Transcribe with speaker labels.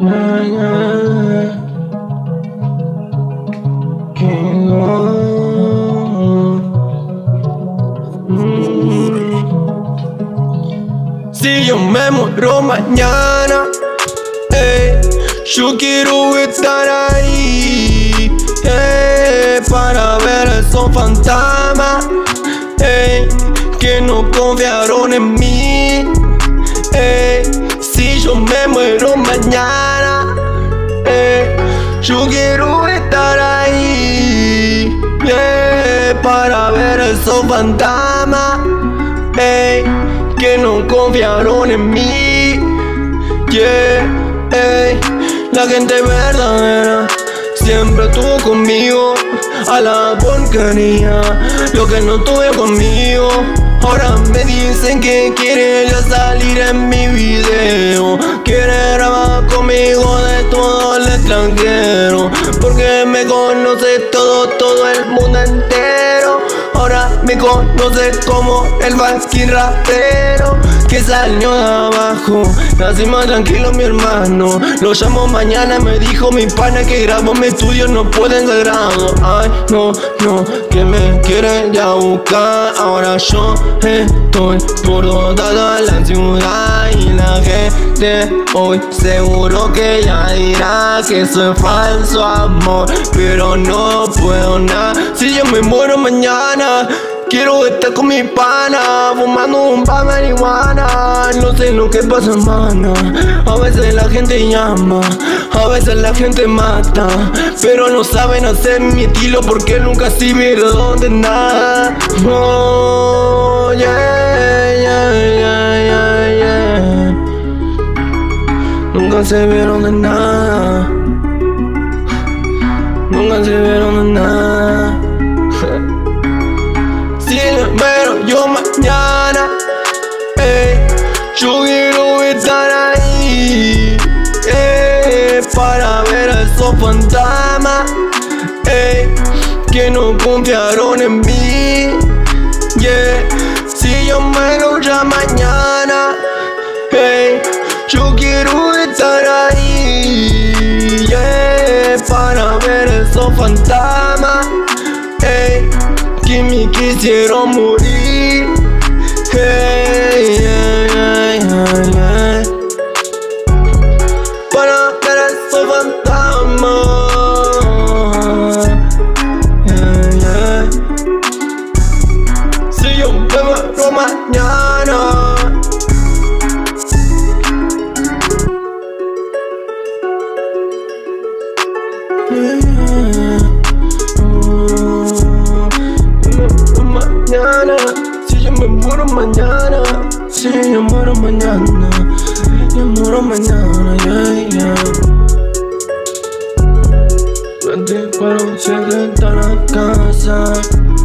Speaker 1: Si yo me muero mañana, ey, yo quiero estar ahí, ey, para ver esos fantasmas, ey, que no confiaron en mí, si yo me muero mañana, ey, yo quiero estar ahí, ey, para ver esos fantasmas, ey, que no confiaron en mí, yeah, la gente verdadera siempre estuvo conmigo a la porquería, lo que no tuve conmigo. Ahora me dicen que quiere salir en mi video Porque me conoce todo, todo el mundo entero. Ahora me conoce como el fucking rapero Que salió abajo. Así más tranquilo mi hermano. Lo llamo mañana, me dijo mi pana que grabó mi estudio No pueden de grado. Ay, no, no, que me quieren ya buscar. Ahora yo estoy por toda la ciudad Y la gente hoy seguro que ya dirá Que soy falso amor Pero no puedo nada. Si yo me muero mañana Quiero estar con mi pana, fumando un pa' marihuana. No sé lo que pasa, mana A veces la gente llama, a veces la gente mata. Pero no saben hacer mi estilo porque nunca sirvieron de nada. Oh, yeah, yeah, yeah Nunca se vieron de nada. Nunca se vieron de nada Que no confiaron en mí yeah. Si yo muero ya mañana Yo quiero estar ahí yeah, Para ver esos fantasmas ey, Que me quisieron morir yo me muero mañana Mañana, si yo me mañana, si yo muero mañana, yo muero mañana, yeah, yeah. 24 7 está la casa.